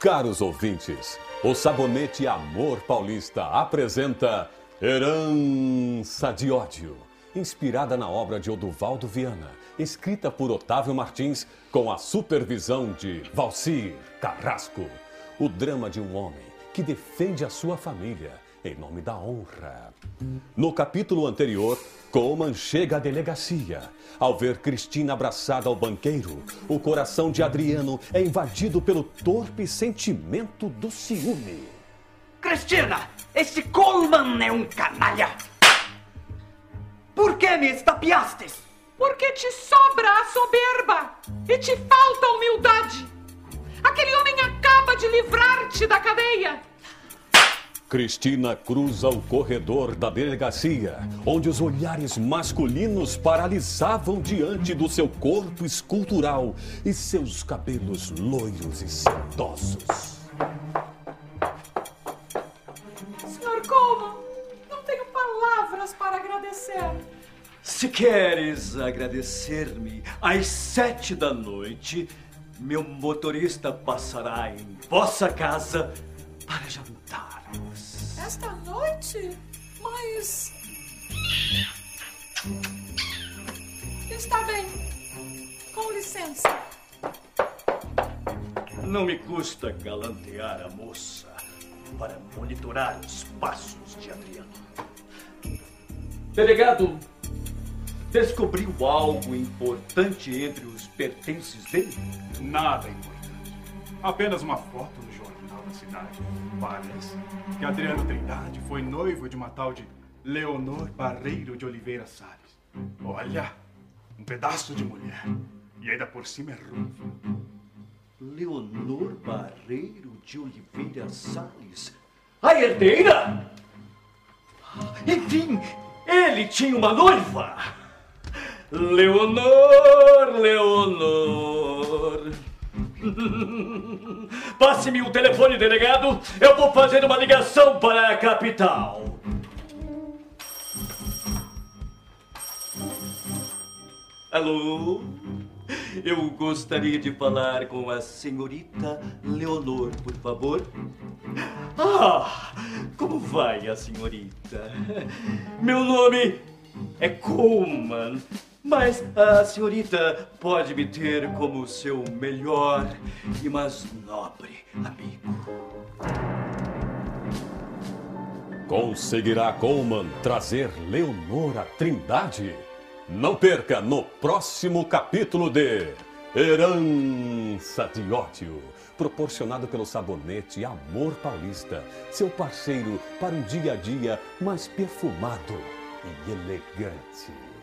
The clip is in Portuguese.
Caros ouvintes, o Sabonete Amor Paulista apresenta Herança de Ódio, inspirada na obra de Oduvaldo Viana, escrita por Otávio Martins com a supervisão de Valcir Carrasco. O drama de um homem que defende a sua família em nome da honra. No capítulo anterior, Coleman chega à delegacia. Ao ver Cristina abraçada ao banqueiro, o coração de Adriano é invadido pelo torpe sentimento do ciúme. Cristina, esse Coleman é um canalha. Por que me estapeastes? Porque te sobra a soberba e te falta a humildade. Aquele homem acaba de livrar-te da cadeia. Cristina cruza o corredor da delegacia, onde os olhares masculinos paralisavam diante do seu corpo escultural e seus cabelos loiros e sedosos. Senhor Coleman, não tenho palavras para agradecer. Se queres agradecer-me às sete da noite, meu motorista passará em vossa casa para jantarmos. Noite? Mas. Está bem. Com licença. Não me custa galantear a moça para monitorar os passos de Adriano. Delegado, descobriu algo importante entre os pertences dele? Nada importante. Apenas uma foto no jornal da cidade. Parece que Adriano Trindade foi noivo de uma tal de Leonor Barreiro de Oliveira Salles. Olha, um pedaço de mulher. E ainda por cima é. Leonor Barreiro de Oliveira Salles? A herdeira? Enfim, ele tinha uma noiva. Leonor, Leonor. Passe-me o telefone, delegado. Eu vou fazer uma ligação para a capital. Alô? Eu gostaria de falar com a senhorita Leonor, por favor. Ah, como vai a senhorita? Meu nome é Coleman, mas a senhorita pode me ter como seu melhor e mais nobre amigo. Conseguirá Coleman trazer Leonor Trindade? Não perca no próximo capítulo de Herança de Ódio, proporcionado pelo sabonete Amor Paulista, seu parceiro para um dia a dia mais perfumado e elegante.